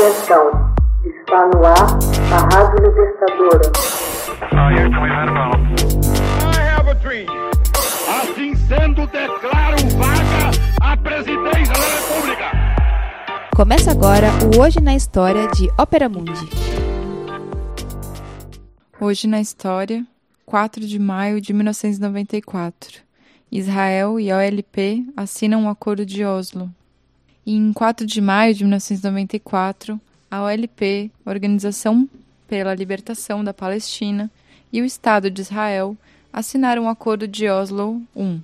Atenção, está no ar a Rádio Libertadora. Assim sendo, declaro vaga a presidência da República. Começa agora o Hoje na História de Ópera Mundi. Hoje na História, 4 de maio de 1994. Israel e a OLP assinam o Acordo de Oslo. E em 4 de maio de 1994, a OLP, Organização pela Libertação da Palestina, e o Estado de Israel assinaram o Acordo de Oslo I,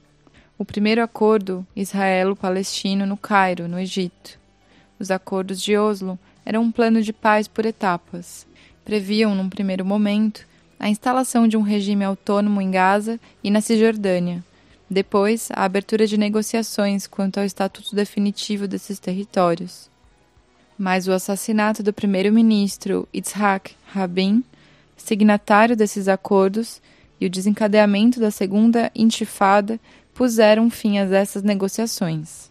o primeiro acordo israelo-palestino no Cairo, no Egito. Os acordos de Oslo eram um plano de paz por etapas. Previam, num primeiro momento, a instalação de um regime autônomo em Gaza e na Cisjordânia, depois, a abertura de negociações quanto ao estatuto definitivo desses territórios. Mas o assassinato do primeiro-ministro Yitzhak Rabin, signatário desses acordos, e o desencadeamento da segunda intifada puseram fim a essas negociações.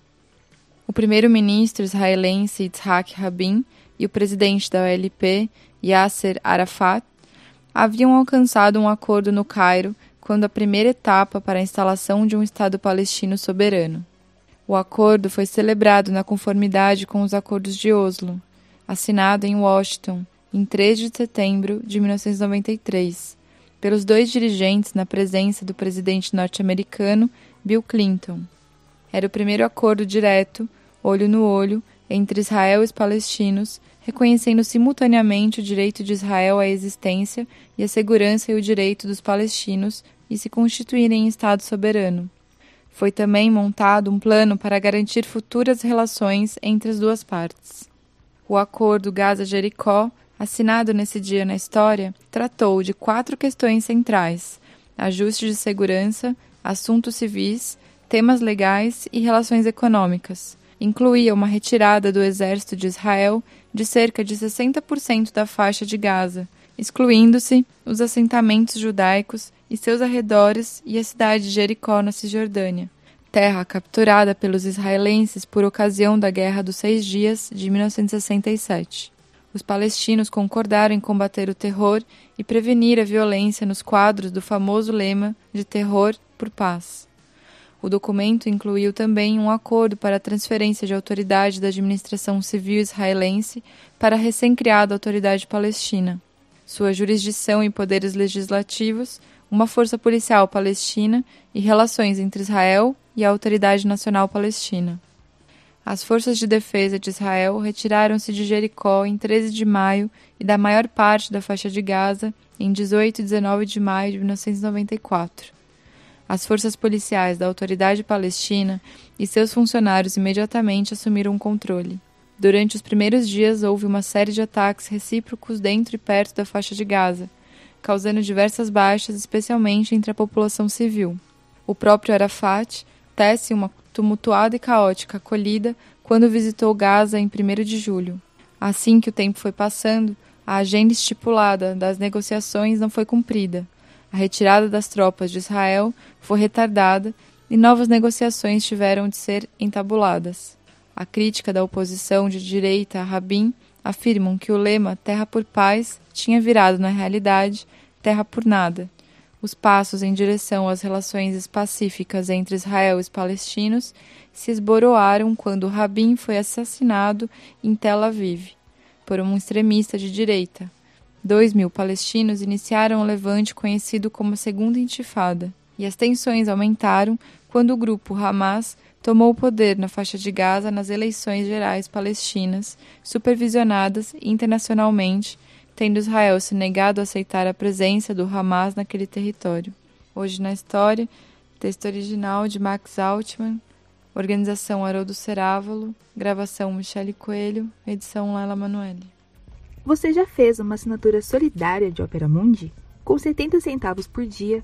O primeiro-ministro israelense Yitzhak Rabin e o presidente da OLP, Yasser Arafat, haviam alcançado um acordo no Cairo quando a primeira etapa para a instalação de um Estado palestino soberano. O acordo foi celebrado na conformidade com os Acordos de Oslo, assinado em Washington em 3 de setembro de 1993, pelos dois dirigentes na presença do presidente norte-americano Bill Clinton. Era o primeiro acordo direto, olho no olho, entre Israel e os palestinos, reconhecendo simultaneamente o direito de Israel à existência e a segurança e o direito dos palestinos e se constituírem em Estado soberano. Foi também montado um plano para garantir futuras relações entre as duas partes. O Acordo Gaza-Jericó, assinado nesse dia na história, tratou de quatro questões centrais: ajuste de segurança, assuntos civis, temas legais e relações econômicas. Incluía uma retirada do exército de Israel de cerca de 60% da faixa de Gaza, excluindo-se os assentamentos judaicos e seus arredores e a cidade de Jericó, na Cisjordânia, terra capturada pelos israelenses por ocasião da Guerra dos Seis Dias de 1967. Os palestinos concordaram em combater o terror e prevenir a violência nos quadros do famoso lema de terror por paz. O documento incluiu também um acordo para a transferência de autoridade da administração civil israelense para a recém-criada Autoridade Palestina, sua jurisdição e poderes legislativos uma força policial palestina e relações entre Israel e a Autoridade Nacional Palestina. As forças de defesa de Israel retiraram-se de Jericó em 13 de maio e da maior parte da faixa de Gaza em 18 e 19 de maio de 1994. As forças policiais da Autoridade Palestina e seus funcionários imediatamente assumiram o controle. Durante os primeiros dias houve uma série de ataques recíprocos dentro e perto da faixa de Gaza, causando diversas baixas, especialmente entre a população civil. O próprio Arafat tece uma tumultuada e caótica acolhida quando visitou Gaza em 1 de julho. Assim que o tempo foi passando, a agenda estipulada das negociações não foi cumprida. A retirada das tropas de Israel foi retardada e novas negociações tiveram de ser entabuladas. A crítica da oposição de direita a Rabin afirmam que o lema Terra por Paz tinha virado, na realidade, terra por nada. Os passos em direção às relações pacíficas entre Israel e os palestinos se esboroaram quando Rabin foi assassinado em Tel Aviv por um extremista de direita. Dois mil palestinos iniciaram o levante conhecido como a Segunda Intifada, e as tensões aumentaram quando o grupo Hamas tomou o poder na faixa de Gaza nas eleições gerais palestinas, supervisionadas internacionalmente, tendo Israel se negado a aceitar a presença do Hamas naquele território. Hoje na história, texto original de Max Altman, organização Haroldo Cerávolo, gravação Michele Coelho, edição Laila Manoeli. Você já fez uma assinatura solidária de Opera Mundi? Com 70 centavos por dia,